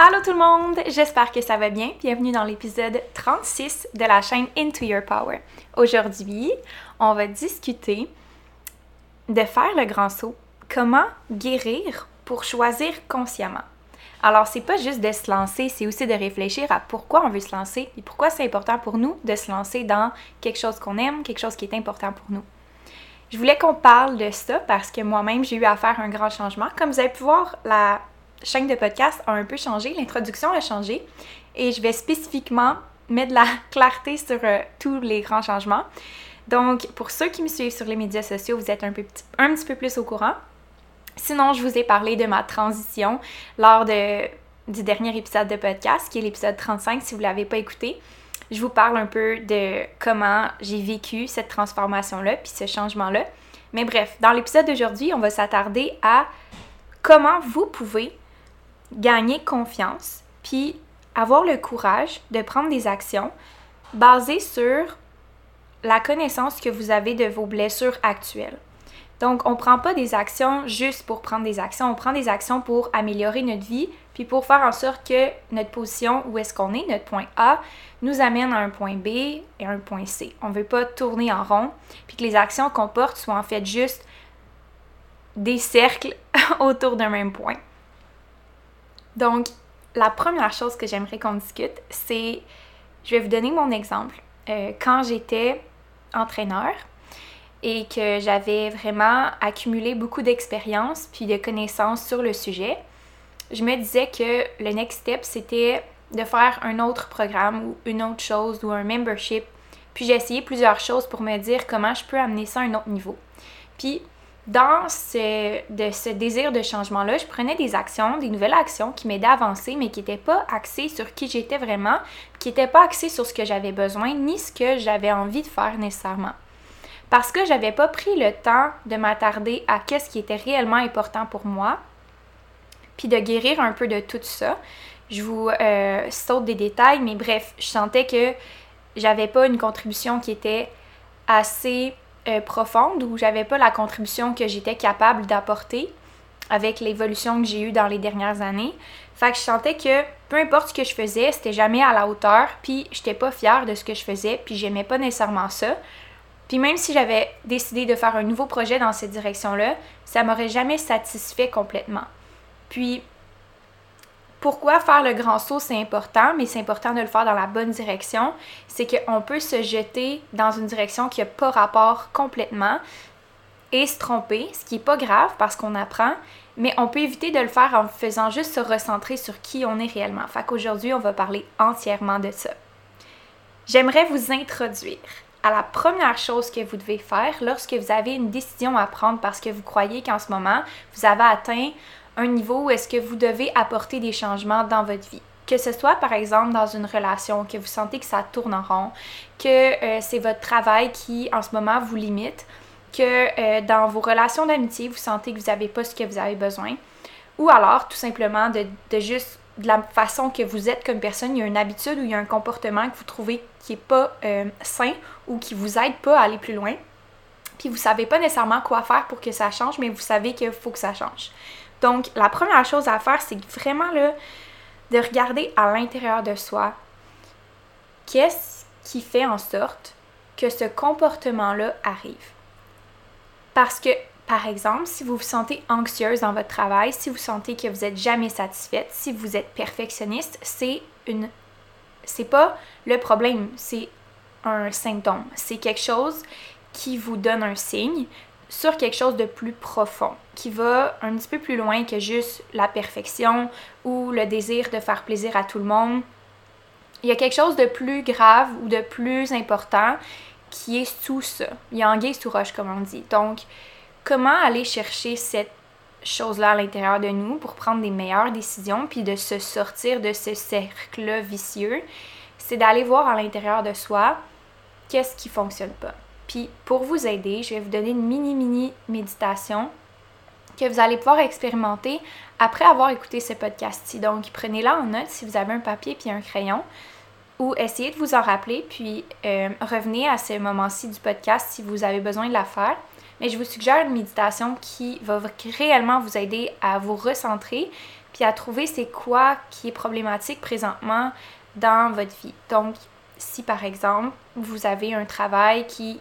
Allô tout le monde, j'espère que ça va bien. Bienvenue dans l'épisode 36 de la chaîne Into Your Power. Aujourd'hui, on va discuter de faire le grand saut. Comment guérir pour choisir consciemment? Alors, c'est pas juste de se lancer, c'est aussi de réfléchir à pourquoi on veut se lancer et pourquoi c'est important pour nous de se lancer dans quelque chose qu'on aime, quelque chose qui est important pour nous. Je voulais qu'on parle de ça parce que moi-même, j'ai eu à faire un grand changement. Comme vous avez pu voir, la chaîne de podcast a un peu changé, l'introduction a changé et je vais spécifiquement mettre de la clarté sur euh, tous les grands changements. Donc, pour ceux qui me suivent sur les médias sociaux, vous êtes un, peu, un petit peu plus au courant. Sinon, je vous ai parlé de ma transition lors de, du dernier épisode de podcast, qui est l'épisode 35, si vous ne l'avez pas écouté. Je vous parle un peu de comment j'ai vécu cette transformation-là, puis ce changement-là. Mais bref, dans l'épisode d'aujourd'hui, on va s'attarder à comment vous pouvez gagner confiance, puis avoir le courage de prendre des actions basées sur la connaissance que vous avez de vos blessures actuelles. Donc, on ne prend pas des actions juste pour prendre des actions, on prend des actions pour améliorer notre vie, puis pour faire en sorte que notre position, où est-ce qu'on est, notre point A, nous amène à un point B et un point C. On ne veut pas tourner en rond, puis que les actions qu'on porte soient en fait juste des cercles autour d'un même point. Donc, la première chose que j'aimerais qu'on discute, c'est, je vais vous donner mon exemple. Euh, quand j'étais entraîneur et que j'avais vraiment accumulé beaucoup d'expérience puis de connaissances sur le sujet, je me disais que le next step, c'était de faire un autre programme ou une autre chose ou un membership. Puis j'ai essayé plusieurs choses pour me dire comment je peux amener ça à un autre niveau. Puis dans ce, désir de changement-là, je prenais des actions, des nouvelles actions qui m'aidaient à avancer, mais qui n'étaient pas axées sur qui j'étais vraiment, qui n'étaient pas axées sur ce que j'avais besoin, ni ce que j'avais envie de faire nécessairement. Parce que j'avais pas pris le temps de m'attarder à ce qui était réellement important pour moi, puis de guérir un peu de tout ça. Je vous euh, saute des détails, mais bref, je sentais que j'avais pas une contribution qui était assez euh, profonde où j'avais pas la contribution que j'étais capable d'apporter avec l'évolution que j'ai eue dans les dernières années. Fait que je sentais que peu importe ce que je faisais, c'était jamais à la hauteur, puis j'étais pas fière de ce que je faisais, puis j'aimais pas nécessairement ça. Puis même si j'avais décidé de faire un nouveau projet dans cette direction-là, ça m'aurait jamais satisfait complètement. Puis pourquoi faire le grand saut, c'est important, mais c'est important de le faire dans la bonne direction. C'est qu'on peut se jeter dans une direction qui n'a pas rapport complètement et se tromper, ce qui n'est pas grave parce qu'on apprend, mais on peut éviter de le faire en faisant juste se recentrer sur qui on est réellement. Fait qu'aujourd'hui, on va parler entièrement de ça. J'aimerais vous introduire à la première chose que vous devez faire lorsque vous avez une décision à prendre parce que vous croyez qu'en ce moment, vous avez atteint un niveau où est-ce que vous devez apporter des changements dans votre vie. Que ce soit par exemple dans une relation, que vous sentez que ça tourne en rond, que euh, c'est votre travail qui en ce moment vous limite, que euh, dans vos relations d'amitié, vous sentez que vous n'avez pas ce que vous avez besoin, ou alors tout simplement de, juste de la façon que vous êtes comme personne, il y a une habitude ou il y a un comportement que vous trouvez qui n'est pas euh, sain ou qui vous aide pas à aller plus loin. Puis vous savez pas nécessairement quoi faire pour que ça change, mais vous savez qu'il faut que ça change. Donc, la première chose à faire, c'est vraiment de regarder à l'intérieur de soi qu'est-ce qui fait en sorte que ce comportement-là arrive? Parce que Par exemple, si vous vous sentez anxieuse dans votre travail, si vous sentez que vous n'êtes jamais satisfaite, si vous êtes perfectionniste, c'est une c'est pas le problème, c'est un symptôme. C'est quelque chose qui vous donne un signe sur quelque chose de plus profond, qui va un petit peu plus loin que juste la perfection ou le désir de faire plaisir à tout le monde. Il y a quelque chose de plus grave ou de plus important qui est sous ça. Il y a anguille sous roche, comme on dit. Donc, comment aller chercher cette chose-là à l'intérieur de nous pour prendre des meilleures décisions, puis de se sortir de ce cercle vicieux, c'est d'aller voir à l'intérieur de soi qu'est-ce qui fonctionne pas. Puis pour vous aider, je vais vous donner une mini-mini méditation que vous allez pouvoir expérimenter après avoir écouté ce podcast-ci. Donc prenez-la en note si vous avez un papier puis un crayon ou essayez de vous en rappeler, puis euh, revenez à ce moment-ci du podcast si vous avez besoin de la faire. Mais je vous suggère une méditation qui va réellement vous aider à vous recentrer, puis à trouver c'est quoi qui est problématique présentement dans votre vie. Donc, si par exemple, vous avez un travail qui,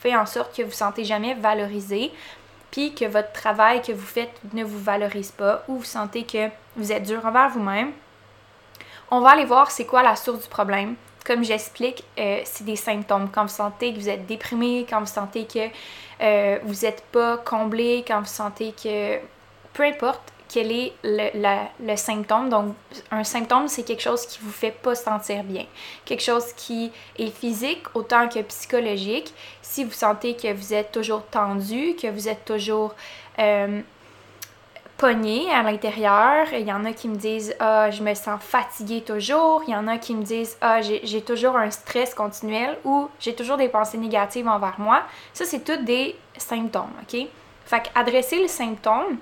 fait en sorte que vous ne sentez jamais valorisé, puis que votre travail que vous faites ne vous valorise pas, ou vous sentez que vous êtes dur envers vous-même, on va aller voir c'est quoi la source du problème. Comme j'explique, euh, c'est des symptômes. Quand vous sentez que vous êtes déprimé, quand vous sentez que euh, vous n'êtes pas comblé, quand vous sentez que... Peu importe quel est le, symptôme. Donc, un symptôme, c'est quelque chose qui vous fait pas sentir bien. Quelque chose qui est physique autant que psychologique. Si vous sentez que vous êtes toujours tendu, que vous êtes toujours... Euh, pogné à l'intérieur. Il y en a qui me disent Ah, je me sens fatiguée toujours. Il y en a qui me disent Ah, j'ai toujours un stress continuel ou j'ai toujours des pensées négatives envers moi. Ça, c'est tous des symptômes, OK? Fait qu'adresser le symptôme,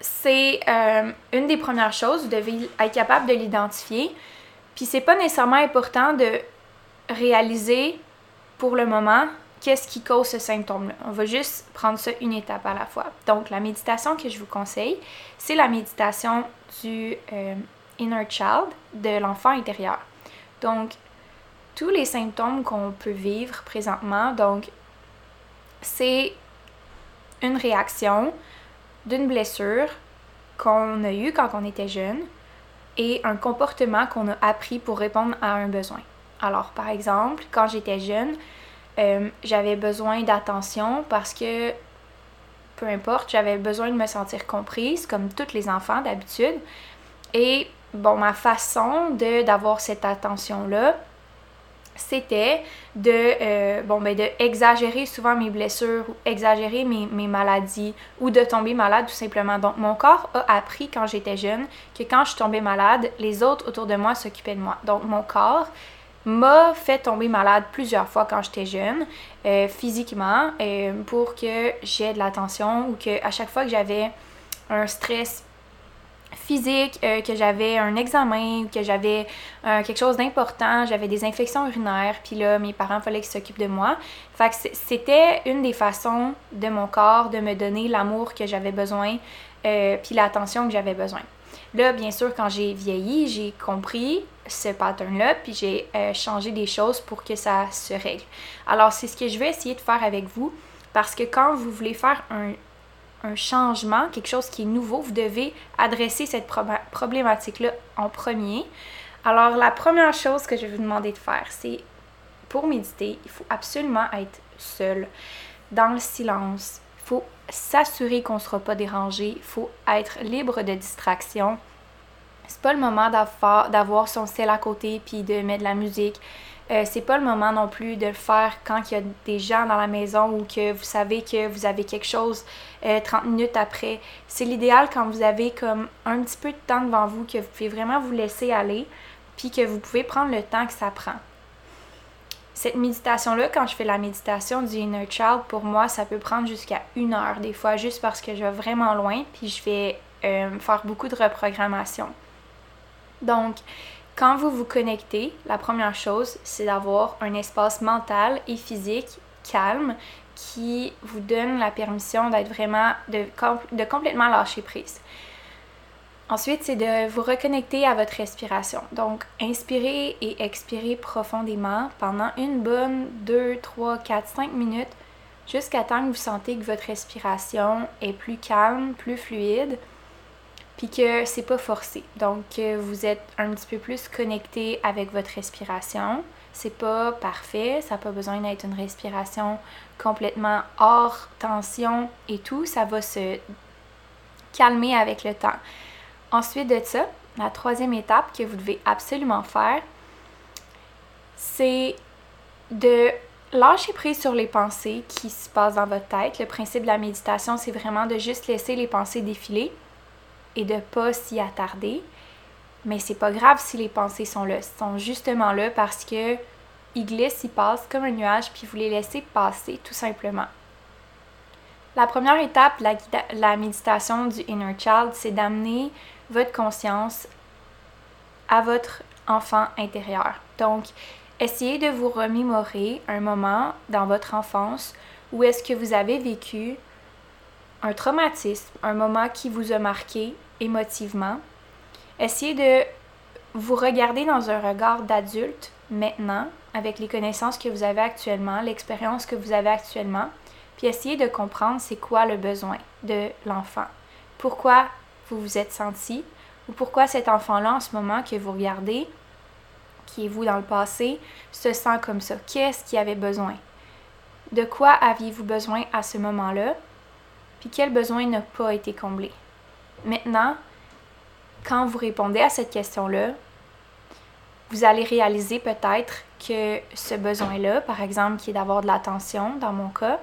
c'est euh, une des premières choses. Vous devez être capable de l'identifier. Puis c'est pas nécessairement important de réaliser pour le moment qu'est-ce qui cause ce symptôme-là. On va juste prendre ça une étape à la fois. Donc, la méditation que je vous conseille, c'est la méditation du euh, inner child, de l'enfant intérieur. Donc, tous les symptômes qu'on peut vivre présentement, donc, c'est une réaction d'une blessure qu'on a eue quand on était jeune et un comportement qu'on a appris pour répondre à un besoin. Alors, par exemple, quand j'étais jeune, euh, j'avais besoin d'attention parce que, peu importe, j'avais besoin de me sentir comprise, comme tous les enfants d'habitude. Et bon, ma façon d'avoir cette attention-là, c'était de, euh, bon, ben, de exagérer souvent mes blessures ou exagérer mes, maladies ou de tomber malade tout simplement. Donc, mon corps a appris quand j'étais jeune que quand je tombais malade, les autres autour de moi s'occupaient de moi. Donc, mon corps m'a fait tomber malade plusieurs fois quand j'étais jeune, euh, physiquement, euh, pour que j'ai de l'attention ou que à chaque fois que j'avais un stress physique, euh, que j'avais un examen, que j'avais quelque chose d'important, j'avais des infections urinaires, puis là, mes parents, fallait qu'ils s'occupent de moi. Fait c'était une des façons de mon corps de me donner l'amour que j'avais besoin, puis l'attention que j'avais besoin. Là, bien sûr, quand j'ai vieilli, j'ai compris ce pattern-là, puis j'ai euh, changé des choses pour que ça se règle. Alors, c'est ce que je vais essayer de faire avec vous, parce que quand vous voulez faire un, changement, quelque chose qui est nouveau, vous devez adresser cette problématique-là en premier. Alors, la première chose que je vais vous demander de faire, c'est pour méditer, il faut absolument être seul, dans le silence. Il faut s'assurer qu'on ne sera pas dérangé. Il faut être libre de distraction c'est pas le moment d'avoir son ciel à côté puis de mettre de la musique. Euh, c'est pas le moment non plus de le faire quand il y a des gens dans la maison ou que vous savez que vous avez quelque chose 30 euh, minutes après. C'est l'idéal quand vous avez comme un petit peu de temps devant vous, que vous pouvez vraiment vous laisser aller, puis que vous pouvez prendre le temps que ça prend. Cette méditation-là, quand je fais la méditation du Inner Child, pour moi, ça peut prendre jusqu'à une heure, des fois, juste parce que je vais vraiment loin, puis je vais euh, faire beaucoup de reprogrammation. Donc, quand vous vous connectez, la première chose, c'est d'avoir un espace mental et physique calme qui vous donne la permission d'être vraiment, de, complètement lâcher prise. Ensuite, c'est de vous reconnecter à votre respiration. Donc, inspirez et expirez profondément pendant une bonne 2, 3, 4, 5 minutes, jusqu'à temps que vous sentez que votre respiration est plus calme, plus fluide, puis que c'est pas forcé. Donc vous êtes un petit peu plus connecté avec votre respiration. C'est pas parfait, ça n'a pas besoin d'être une respiration complètement hors tension et tout, ça va se calmer avec le temps. Ensuite de ça, la troisième étape que vous devez absolument faire, c'est de lâcher prise sur les pensées qui se passent dans votre tête. Le principe de la méditation, c'est vraiment de juste laisser les pensées défiler et de pas s'y attarder. Mais c'est pas grave si les pensées sont là. Sont justement là parce que ils glissent, ils passent comme un nuage, puis vous les laissez passer tout simplement. La première étape de la méditation du Inner Child, c'est d'amener votre conscience à votre enfant intérieur. Donc, essayez de vous remémorer un moment dans votre enfance où est-ce que vous avez vécu un traumatisme, un moment qui vous a marqué émotivement. Essayez de vous regarder dans un regard d'adulte maintenant, avec les connaissances que vous avez actuellement, l'expérience que vous avez actuellement, puis essayez de comprendre c'est quoi le besoin de l'enfant. Pourquoi vous vous êtes senti ou pourquoi cet enfant-là en ce moment que vous regardez, qui est vous dans le passé, se sent comme ça? Qu'est-ce qu'il avait besoin? De quoi aviez-vous besoin à ce moment-là? Puis quel besoin n'a pas été comblé? Maintenant, quand vous répondez à cette question-là, vous allez réaliser peut-être que ce besoin-là, par exemple, qui est d'avoir de l'attention, dans mon cas,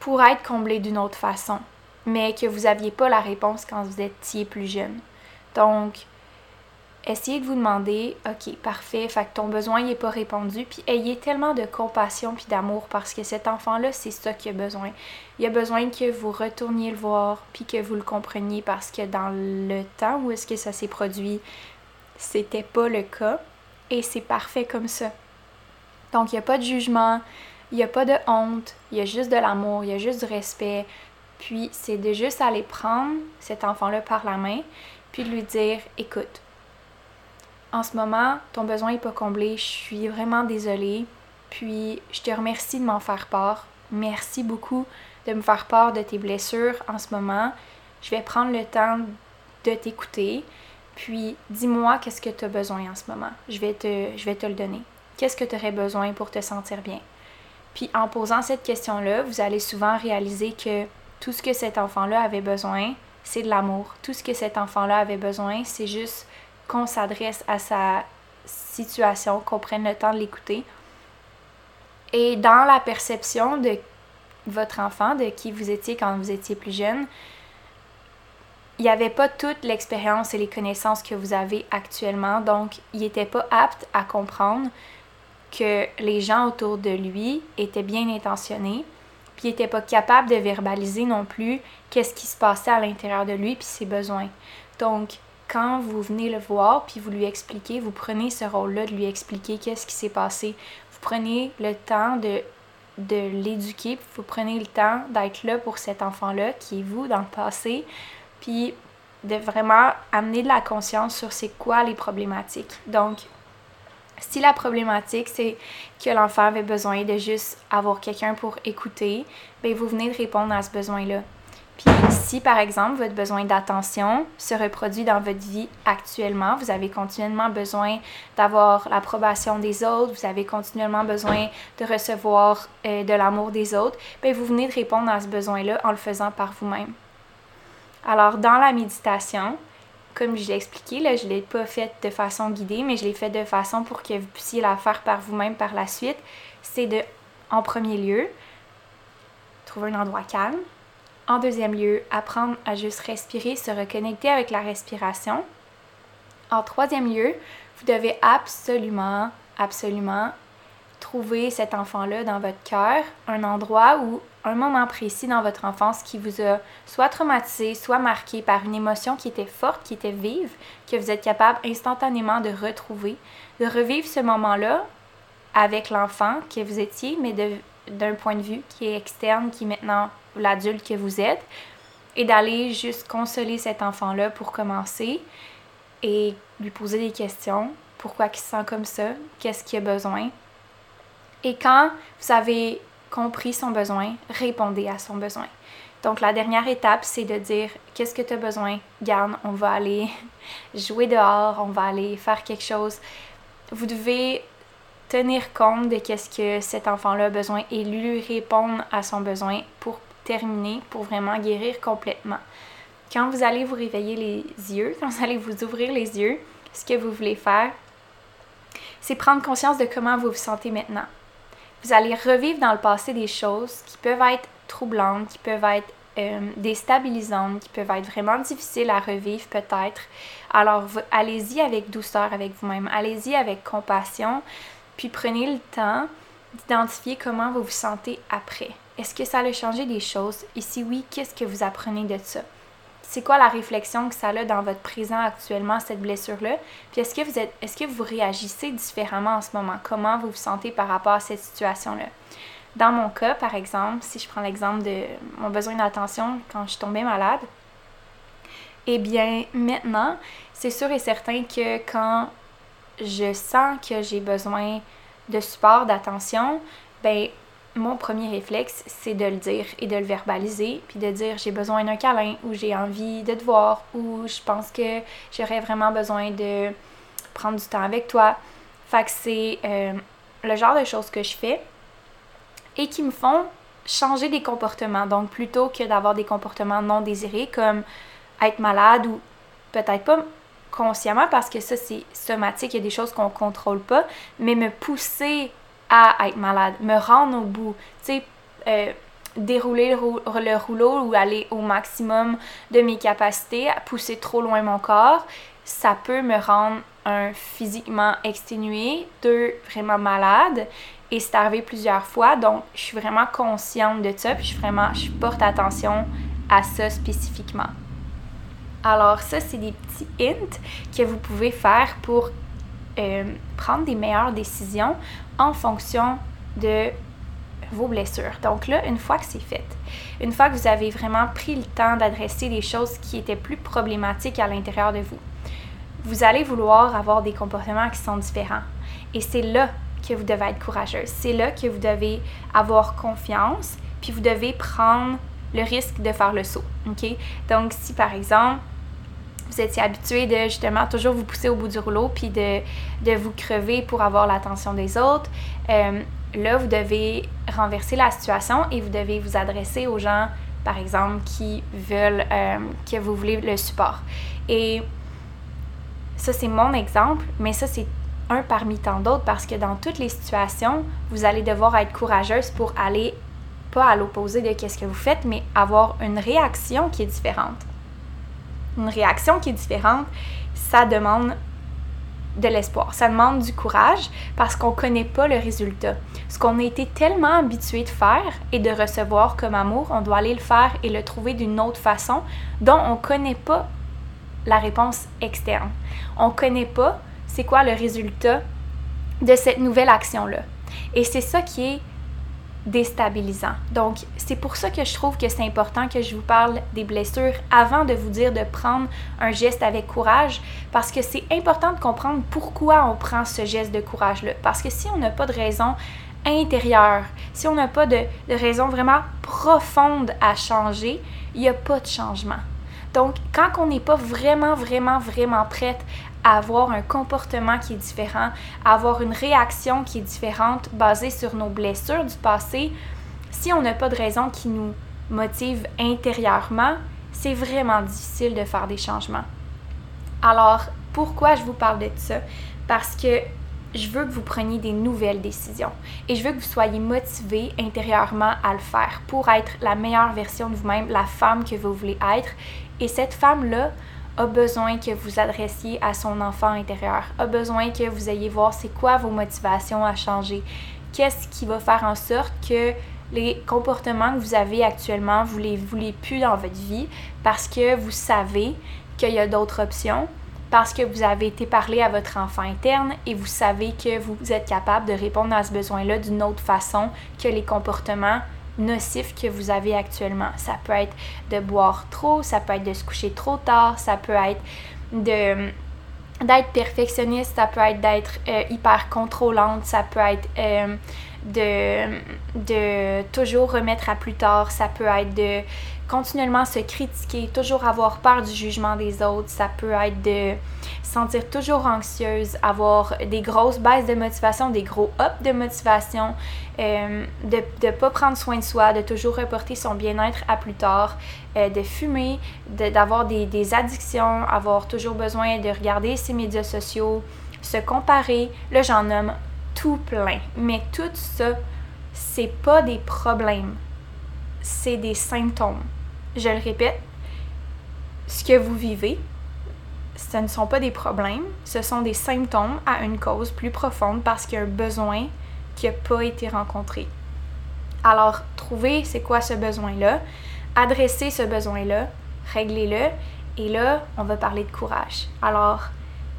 pourrait être comblé d'une autre façon, mais que vous n'aviez pas la réponse quand vous étiez plus jeune. Donc, essayez de vous demander, ok, parfait, fait que ton besoin n'est pas répondu, puis ayez tellement de compassion puis d'amour parce que cet enfant-là, c'est ça qu'il a besoin. Il a besoin que vous retourniez le voir puis que vous le compreniez parce que dans le temps où est-ce que ça s'est produit, c'était pas le cas et c'est parfait comme ça. Donc, il n'y a pas de jugement, il n'y a pas de honte, il y a juste de l'amour, il y a juste du respect. Puis, c'est de juste aller prendre cet enfant-là par la main, puis de lui dire Écoute, en ce moment, ton besoin n'est pas comblé, je suis vraiment désolée. Puis je te remercie de m'en faire part. Merci beaucoup de me faire part de tes blessures en ce moment. Je vais prendre le temps de t'écouter. Puis dis-moi qu'est-ce que tu as besoin en ce moment. Je vais te, je vais te le donner. Qu'est-ce que tu aurais besoin pour te sentir bien? Puis en posant cette question-là, vous allez souvent réaliser que tout ce que cet enfant-là avait besoin, c'est de l'amour. Tout ce que cet enfant-là avait besoin, c'est juste qu'on s'adresse à sa situation, qu'on prenne le temps de l'écouter. Et dans la perception de votre enfant, de qui vous étiez quand vous étiez plus jeune, il n'y avait pas toute l'expérience et les connaissances que vous avez actuellement, donc il n'était pas apte à comprendre que les gens autour de lui étaient bien intentionnés, puis il n'était pas capable de verbaliser non plus qu'est-ce qui se passait à l'intérieur de lui puis ses besoins. Donc, quand vous venez le voir puis vous lui expliquez, vous prenez ce rôle-là de lui expliquer qu'est-ce qui s'est passé. Vous prenez le temps de, de l'éduquer, vous prenez le temps d'être là pour cet enfant-là qui est vous dans le passé, puis de vraiment amener de la conscience sur c'est quoi les problématiques. Donc, si la problématique c'est que l'enfant avait besoin de juste avoir quelqu'un pour écouter, bien vous venez de répondre à ce besoin-là. Puis si par exemple votre besoin d'attention se reproduit dans votre vie actuellement, vous avez continuellement besoin d'avoir l'approbation des autres, vous avez continuellement besoin de recevoir euh, de l'amour des autres, bien vous venez de répondre à ce besoin-là en le faisant par vous-même. Alors dans la méditation, comme je l'ai expliqué, là, je ne l'ai pas faite de façon guidée, mais je l'ai fait de façon pour que vous puissiez la faire par vous-même par la suite. C'est de, en premier lieu, trouver un endroit calme, en deuxième lieu, apprendre à juste respirer, se reconnecter avec la respiration. En troisième lieu, vous devez absolument, absolument trouver cet enfant-là dans votre cœur, un endroit ou un moment précis dans votre enfance qui vous a soit traumatisé, soit marqué par une émotion qui était forte, qui était vive, que vous êtes capable instantanément de retrouver, de revivre ce moment-là avec l'enfant que vous étiez, mais d'un point de vue qui est externe, qui est maintenant l'adulte que vous êtes et d'aller juste consoler cet enfant-là pour commencer et lui poser des questions. Pourquoi il se sent comme ça? Qu'est-ce qu'il a besoin? Et quand vous avez compris son besoin, répondez à son besoin. Donc la dernière étape, c'est de dire qu'est-ce que tu as besoin? Garde, on va aller jouer dehors, on va aller faire quelque chose. Vous devez tenir compte de qu'est-ce que cet enfant-là a besoin et lui répondre à son besoin pour terminer, pour vraiment guérir complètement. Quand vous allez vous réveiller les yeux, quand vous allez vous ouvrir les yeux, ce que vous voulez faire, c'est prendre conscience de comment vous vous sentez maintenant. Vous allez revivre dans le passé des choses qui peuvent être troublantes, qui peuvent être euh, déstabilisantes, qui peuvent être vraiment difficiles à revivre peut-être. Alors allez-y avec douceur avec vous-même, allez-y avec compassion, puis prenez le temps d'identifier comment vous vous sentez après. Est-ce que ça a changé des choses? Et si oui, qu'est-ce que vous apprenez de ça? C'est quoi la réflexion que ça a dans votre présent actuellement, cette blessure-là? Puis est-ce que vous êtes est-ce que vous réagissez différemment en ce moment? Comment vous vous sentez par rapport à cette situation-là? Dans mon cas, par exemple, si je prends l'exemple de mon besoin d'attention quand je tombée malade, eh bien, maintenant, c'est sûr et certain que quand je sens que j'ai besoin de support, d'attention, ben mon premier réflexe, c'est de le dire et de le verbaliser, puis de dire j'ai besoin d'un câlin ou j'ai envie de te voir ou je pense que j'aurais vraiment besoin de prendre du temps avec toi. Fait que c'est euh, le genre de choses que je fais et qui me font changer des comportements. Donc, plutôt que d'avoir des comportements non désirés comme être malade ou peut-être pas consciemment parce que ça, c'est somatique, il y a des choses qu'on contrôle pas, mais me pousser à être malade, me rendre au bout, tu sais, euh, dérouler le, rouleau ou aller au maximum de mes capacités, pousser trop loin mon corps, ça peut me rendre un physiquement exténué, deux vraiment malade, et c'est arrivé plusieurs fois, donc je suis vraiment consciente de ça, puis je, vraiment, je porte attention à ça spécifiquement. Alors ça, c'est des petits hints que vous pouvez faire pour euh, prendre des meilleures décisions en fonction de vos blessures. Donc là, une fois que c'est fait, une fois que vous avez vraiment pris le temps d'adresser les choses qui étaient plus problématiques à l'intérieur de vous, vous allez vouloir avoir des comportements qui sont différents. Et c'est là que vous devez être courageuse. C'est là que vous devez avoir confiance, puis vous devez prendre le risque de faire le saut. OK? Donc, si par exemple, vous étiez habitué de justement toujours vous pousser au bout du rouleau puis de, de vous crever pour avoir l'attention des autres, euh, là, vous devez renverser la situation et vous devez vous adresser aux gens, par exemple, qui veulent, euh, que vous voulez le support. Et ça, c'est mon exemple, mais ça, c'est un parmi tant d'autres parce que dans toutes les situations, vous allez devoir être courageuse pour aller pas à l'opposé de qu'est-ce que vous faites, mais avoir une réaction qui est différente. Une réaction qui est différente, ça demande de l'espoir, ça demande du courage parce qu'on ne connaît pas le résultat. Ce qu'on a été tellement habitué de faire et de recevoir comme amour, on doit aller le faire et le trouver d'une autre façon dont on ne connaît pas la réponse externe. On ne connaît pas c'est quoi le résultat de cette nouvelle action-là. Et c'est ça qui est déstabilisant. Donc, c'est pour ça que je trouve que c'est important que je vous parle des blessures avant de vous dire de prendre un geste avec courage, parce que c'est important de comprendre pourquoi on prend ce geste de courage-là. Parce que si on n'a pas de raison intérieure, si on n'a pas de, de raison vraiment profonde à changer, il n'y a pas de changement. Donc, quand on n'est pas vraiment, vraiment, vraiment prête à avoir un comportement qui est différent, à avoir une réaction qui est différente basée sur nos blessures du passé, si on n'a pas de raison qui nous motive intérieurement, c'est vraiment difficile de faire des changements. Alors, pourquoi je vous parle de ça? Parce que je veux que vous preniez des nouvelles décisions et je veux que vous soyez motivé intérieurement à le faire pour être la meilleure version de vous-même, la femme que vous voulez être. Et cette femme-là a besoin que vous adressiez à son enfant intérieur, a besoin que vous ayez voir c'est quoi vos motivations à changer, qu'est-ce qui va faire en sorte que les comportements que vous avez actuellement, vous les voulez plus dans votre vie parce que vous savez qu'il y a d'autres options, parce que vous avez été parlé à votre enfant interne et vous savez que vous êtes capable de répondre à ce besoin-là d'une autre façon que les comportements nocifs que vous avez actuellement. Ça peut être de boire trop, ça peut être de se coucher trop tard, ça peut être de d'être perfectionniste, ça peut être d'être euh, hyper contrôlante, ça peut être euh, de toujours remettre à plus tard, ça peut être de continuellement se critiquer, toujours avoir peur du jugement des autres, ça peut être de sentir toujours anxieuse, avoir des grosses baisses de motivation, des gros ups de motivation, euh, de ne pas prendre soin de soi, de toujours reporter son bien-être à plus tard, euh, de fumer, d'avoir des, des, addictions, avoir toujours besoin de regarder ses médias sociaux, se comparer. Là, j'en nomme tout plein. Mais tout ça, c'est pas des problèmes, c'est des symptômes. Je le répète, ce que vous vivez, ce ne sont pas des problèmes, ce sont des symptômes à une cause plus profonde parce qu'il y a un besoin qui n'a pas été rencontré. Alors, trouvez c'est quoi ce besoin-là, adressez ce besoin-là, réglez-le, et là, on va parler de courage. Alors,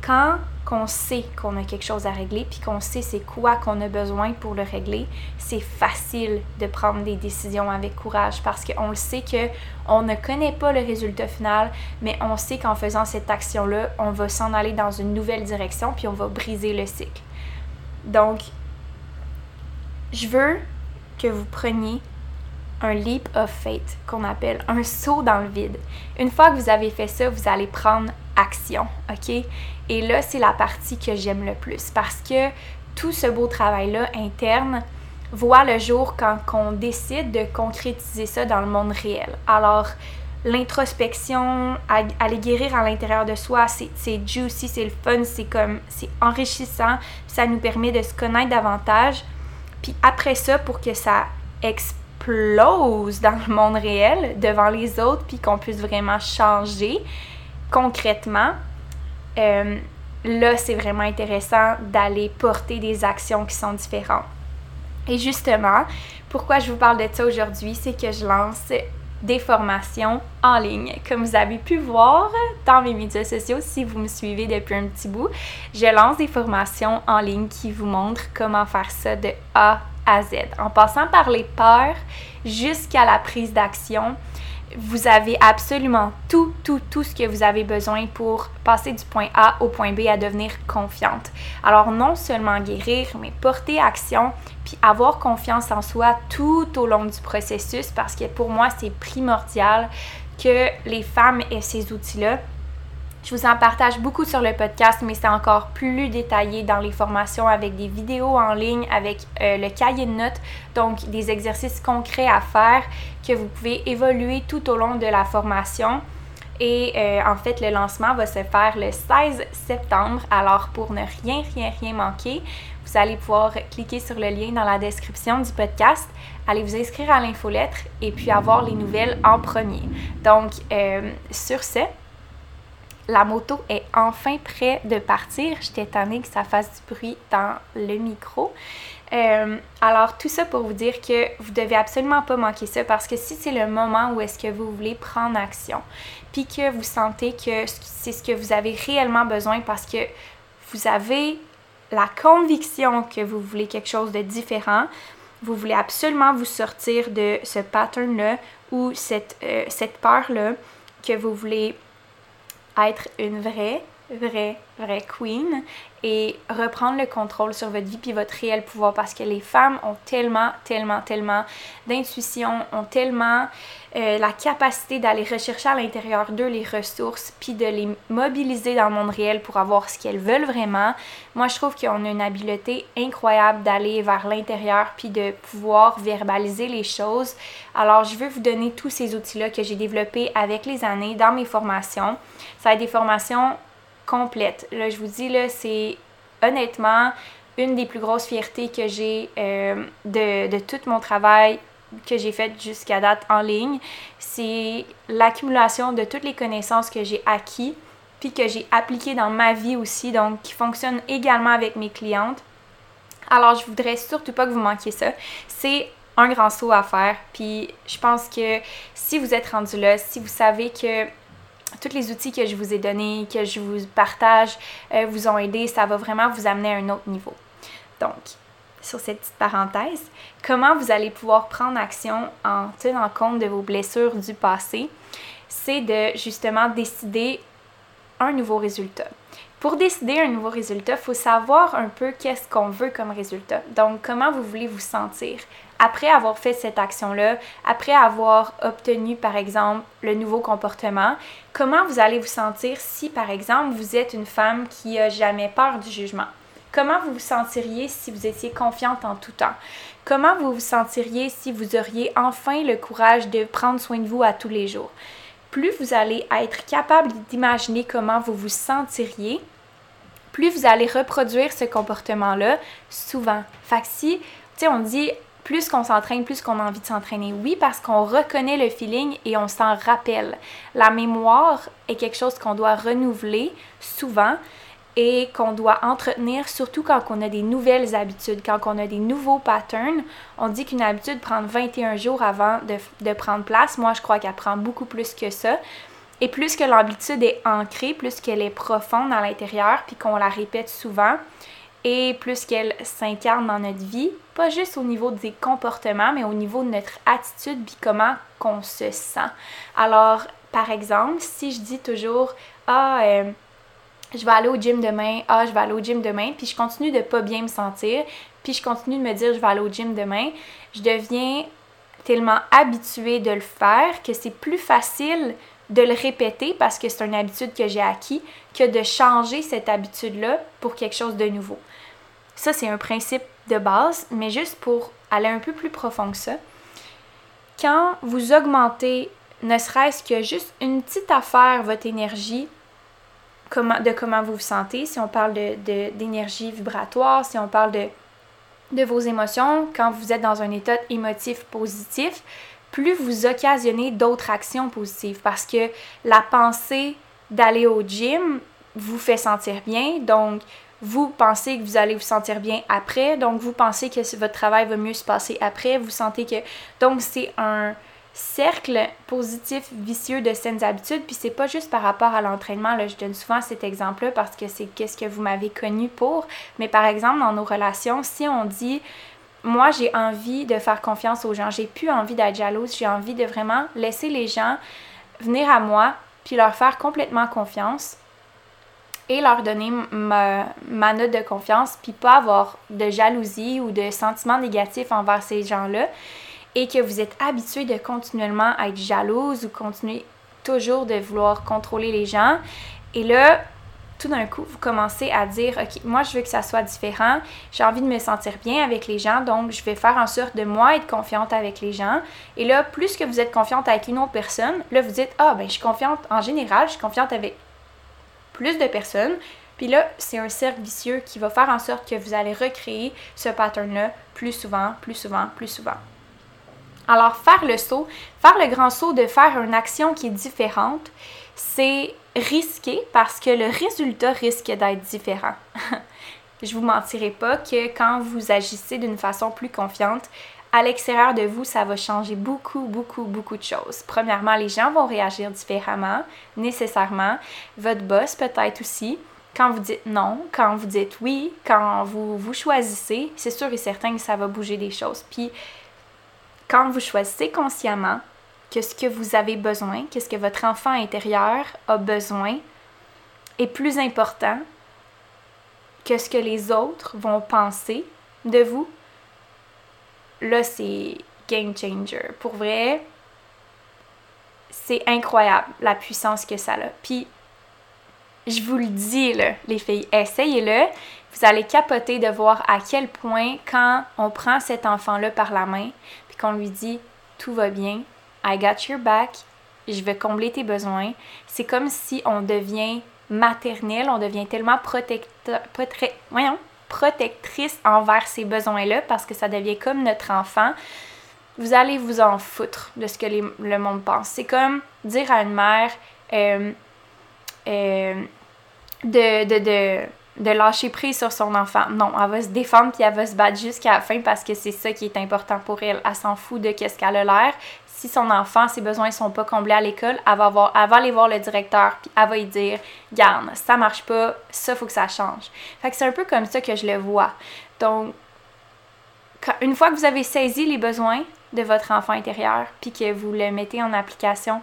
quand qu'on sait qu'on a quelque chose à régler, puis qu'on sait c'est quoi qu'on a besoin pour le régler, c'est facile de prendre des décisions avec courage parce qu'on le sait que on ne connaît pas le résultat final, mais on sait qu'en faisant cette action-là, on va s'en aller dans une nouvelle direction, puis on va briser le cycle. Donc, je veux que vous preniez un leap of faith qu'on appelle un saut dans le vide. Une fois que vous avez fait ça, vous allez prendre action, OK? Et là, c'est la partie que j'aime le plus parce que tout ce beau travail-là interne voit le jour quand on décide de concrétiser ça dans le monde réel. Alors, l'introspection, aller guérir à l'intérieur de soi, c'est juicy, c'est le fun, c'est comme, c'est enrichissant, ça nous permet de se connaître davantage. Puis après ça, pour que ça explose dans le monde réel, devant les autres, puis qu'on puisse vraiment changer, concrètement, euh, là, c'est vraiment intéressant d'aller porter des actions qui sont différentes. Et justement, pourquoi je vous parle de ça aujourd'hui, c'est que je lance des formations en ligne. Comme vous avez pu voir dans mes médias sociaux, si vous me suivez depuis un petit bout, je lance des formations en ligne qui vous montrent comment faire ça de A à Z, en passant par les peurs jusqu'à la prise d'action vous avez absolument tout, tout, tout ce que vous avez besoin pour passer du point A au point B à devenir confiante. Alors non seulement guérir, mais porter action, puis avoir confiance en soi tout au long du processus, parce que pour moi, c'est primordial que les femmes aient ces outils-là je vous en partage beaucoup sur le podcast, mais c'est encore plus détaillé dans les formations avec des vidéos en ligne, avec euh, le cahier de notes, donc des exercices concrets à faire que vous pouvez évoluer tout au long de la formation. Et euh, en fait, le lancement va se faire le 16 septembre. Alors, pour ne rien, rien, rien manquer, vous allez pouvoir cliquer sur le lien dans la description du podcast, aller vous inscrire à l'infolettre et puis avoir les nouvelles en premier. Donc, euh, sur ce, la moto est enfin prête de partir. J'étais étonnée que ça fasse du bruit dans le micro. Euh, alors, tout ça pour vous dire que vous devez absolument pas manquer ça parce que si c'est le moment où est-ce que vous voulez prendre action, puis que vous sentez que c'est ce que vous avez réellement besoin parce que vous avez la conviction que vous voulez quelque chose de différent, vous voulez absolument vous sortir de ce pattern-là ou cette, euh, cette peur-là que vous voulez être une vraie, vraie, vraie queen et reprendre le contrôle sur votre vie puis votre réel pouvoir parce que les femmes ont tellement, tellement, tellement d'intuition, ont tellement euh, la capacité d'aller rechercher à l'intérieur d'eux les ressources puis de les mobiliser dans le monde réel pour avoir ce qu'elles veulent vraiment. Moi, je trouve qu'on a une habileté incroyable d'aller vers l'intérieur puis de pouvoir verbaliser les choses. Alors, je veux vous donner tous ces outils-là que j'ai développés avec les années dans mes formations. Ça va être des formations complètes. Là, je vous dis, là, c'est honnêtement une des plus grosses fiertés que j'ai euh, de, de tout mon travail que j'ai fait jusqu'à date en ligne, c'est l'accumulation de toutes les connaissances que j'ai acquis puis que j'ai appliquées dans ma vie aussi, donc qui fonctionnent également avec mes clientes. Alors, je voudrais surtout pas que vous manquiez ça. C'est un grand saut à faire. Puis, je pense que si vous êtes rendu là, si vous savez que tous les outils que je vous ai donnés, que je vous partage, euh, vous ont aidé, ça va vraiment vous amener à un autre niveau. Donc, sur cette petite parenthèse, comment vous allez pouvoir prendre action en tenant compte de vos blessures du passé, c'est de justement décider un nouveau résultat. Pour décider un nouveau résultat, il faut savoir un peu qu'est-ce qu'on veut comme résultat. Donc, comment vous voulez vous sentir? Après avoir fait cette action-là, après avoir obtenu, par exemple, le nouveau comportement, comment vous allez vous sentir si, par exemple, vous êtes une femme qui a jamais peur du jugement? Comment vous vous sentiriez si vous étiez confiante en tout temps? Comment vous vous sentiriez si vous auriez enfin le courage de prendre soin de vous à tous les jours? Plus vous allez être capable d'imaginer comment vous vous sentiriez, plus vous allez reproduire ce comportement-là souvent. Fait que si, tu sais, on dit plus qu'on s'entraîne, plus qu'on a envie de s'entraîner. Oui, parce qu'on reconnaît le feeling et on s'en rappelle. La mémoire est quelque chose qu'on doit renouveler souvent et qu'on doit entretenir, surtout quand on a des nouvelles habitudes, quand on a des nouveaux patterns. On dit qu'une habitude prend 21 jours avant de, prendre place. Moi, je crois qu'elle prend beaucoup plus que ça. Et plus que l'habitude est ancrée, plus qu'elle est profonde à l'intérieur, puis qu'on la répète souvent, et plus qu'elle s'incarne dans notre vie, pas juste au niveau des comportements, mais au niveau de notre attitude, puis comment qu'on se sent. Alors, par exemple, si je dis toujours, ah, euh, je vais aller au gym demain, ah, je vais aller au gym demain, puis je continue de pas bien me sentir, puis je continue de me dire, je vais aller au gym demain, je deviens tellement habituée de le faire que c'est plus facile de le répéter parce que c'est une habitude que j'ai acquis que de changer cette habitude-là pour quelque chose de nouveau. Ça, c'est un principe de base, mais juste pour aller un peu plus profond que ça. Quand vous augmentez, ne serait-ce que juste une petite affaire, votre énergie, comment, de comment vous vous sentez, si on parle d'énergie de, vibratoire, si on parle de, de vos émotions, quand vous êtes dans un état émotif positif, plus vous occasionnez d'autres actions positives parce que la pensée d'aller au gym vous fait sentir bien. Donc, vous pensez que vous allez vous sentir bien après. Donc, vous pensez que votre travail va mieux se passer après. Vous sentez que. Donc, c'est un cercle positif, vicieux de saines habitudes. Puis, c'est pas juste par rapport à l'entraînement. Là, je donne souvent cet exemple-là parce que c'est qu'est-ce que vous m'avez connu pour. Mais par exemple, dans nos relations, si on dit moi, j'ai envie de faire confiance aux gens. J'ai plus envie d'être jalouse. J'ai envie de vraiment laisser les gens venir à moi puis leur faire complètement confiance et leur donner ma, note de confiance puis pas avoir de jalousie ou de sentiments négatifs envers ces gens-là et que vous êtes habitué de continuellement être jalouse ou continuer toujours de vouloir contrôler les gens. Et là, tout d'un coup, vous commencez à dire, OK, moi, je veux que ça soit différent. J'ai envie de me sentir bien avec les gens, donc je vais faire en sorte de moi être confiante avec les gens. Et là, plus que vous êtes confiante avec une autre personne, là, vous dites, ah, ben, je suis confiante en général, je suis confiante avec plus de personnes. Puis là, c'est un cercle vicieux qui va faire en sorte que vous allez recréer ce pattern-là plus souvent, plus souvent, plus souvent. Alors, faire le saut, faire le grand saut de faire une action qui est différente, c'est risqué parce que le résultat risque d'être différent. Je vous mentirai pas que quand vous agissez d'une façon plus confiante, à l'extérieur de vous, ça va changer beaucoup, beaucoup, beaucoup de choses. Premièrement, les gens vont réagir différemment, nécessairement. Votre boss peut-être aussi. Quand vous dites non, quand vous dites oui, quand vous vous choisissez, c'est sûr et certain que ça va bouger des choses. Puis, quand vous choisissez consciemment, que ce que vous avez besoin, qu'est-ce que votre enfant intérieur a besoin, est plus important que ce que les autres vont penser de vous, là, c'est game changer. Pour vrai, c'est incroyable la puissance que ça a. Puis, je vous le dis, là, les filles, essayez-le. Vous allez capoter de voir à quel point, quand on prend cet enfant-là par la main, qu'on lui dit tout va bien, I got your back, je vais combler tes besoins. C'est comme si on devient maternelle, on devient tellement protecteur, voyons, protectrice envers ces besoins-là parce que ça devient comme notre enfant. Vous allez vous en foutre de ce que le monde pense. C'est comme dire à une mère euh, euh, de, de, de, lâcher prise sur son enfant. Non, elle va se défendre puis elle va se battre jusqu'à la fin parce que c'est ça qui est important pour elle. Elle s'en fout de qu'est-ce qu'elle a l'air si son enfant, ses besoins ne sont pas comblés à l'école, elle va, aller voir le directeur, puis elle va lui dire Garde, ça marche pas, ça faut que ça change. Fait que c'est un peu comme ça que je le vois. Donc, une fois que vous avez saisi les besoins de votre enfant intérieur, puis que vous le mettez en application,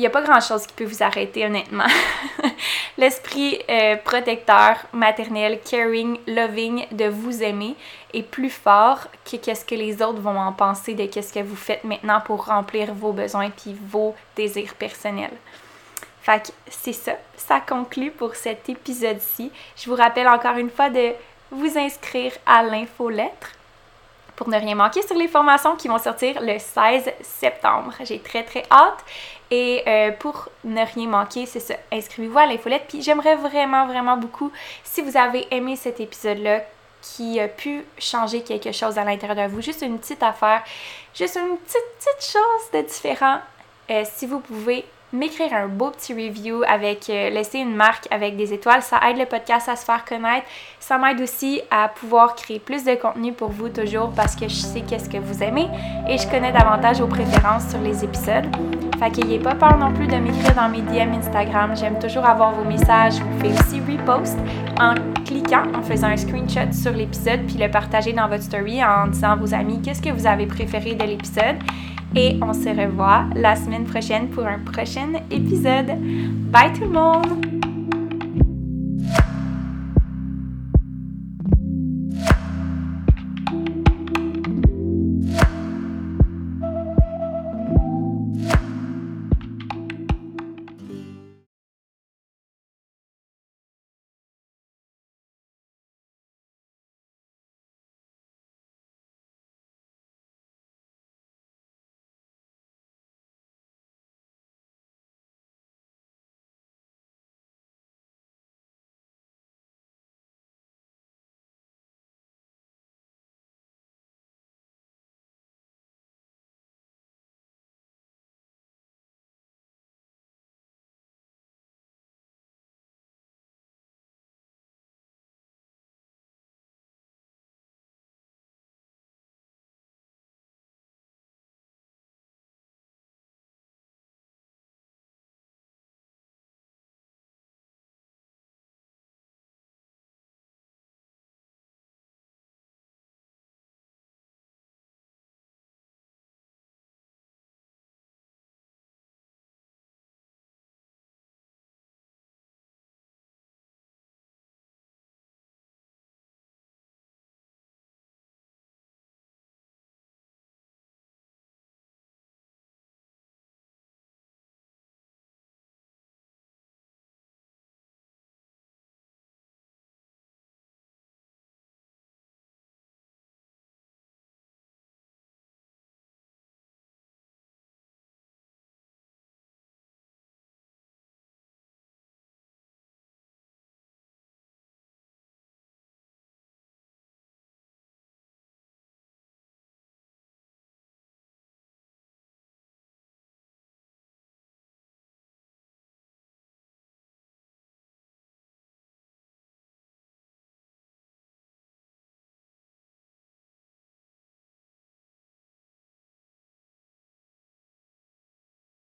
il n'y a pas grand-chose qui peut vous arrêter, honnêtement. L'esprit euh, protecteur, maternel, caring, loving de vous aimer est plus fort que qu'est-ce que les autres vont en penser de qu'est-ce que vous faites maintenant pour remplir vos besoins puis vos désirs personnels. Fait que c'est ça. Ça conclut pour cet épisode-ci. Je vous rappelle encore une fois de vous inscrire à l'infolettre pour ne rien manquer sur les formations qui vont sortir le 16 septembre. J'ai très très hâte. Et euh, pour ne rien manquer, c'est ça, inscrivez-vous à l'infolette. Puis j'aimerais vraiment, vraiment beaucoup, si vous avez aimé cet épisode-là, qui a pu changer quelque chose à l'intérieur de vous, juste une petite affaire, juste une petite, petite chose de différent, euh, si vous pouvez m'écrire un beau petit review avec euh, laisser une marque avec des étoiles, ça aide le podcast à se faire connaître. Ça m'aide aussi à pouvoir créer plus de contenu pour vous toujours parce que je sais qu'est-ce que vous aimez et je connais davantage vos préférences sur les épisodes. Fait qu'ayez pas peur non plus de m'écrire dans mes DM Instagram. J'aime toujours avoir vos messages. Je vous fais aussi repost en cliquant, en faisant un screenshot sur l'épisode puis le partager dans votre story en disant à vos amis qu'est-ce que vous avez préféré de l'épisode et on se revoit la semaine prochaine pour un prochain épisode. Bye tout le monde!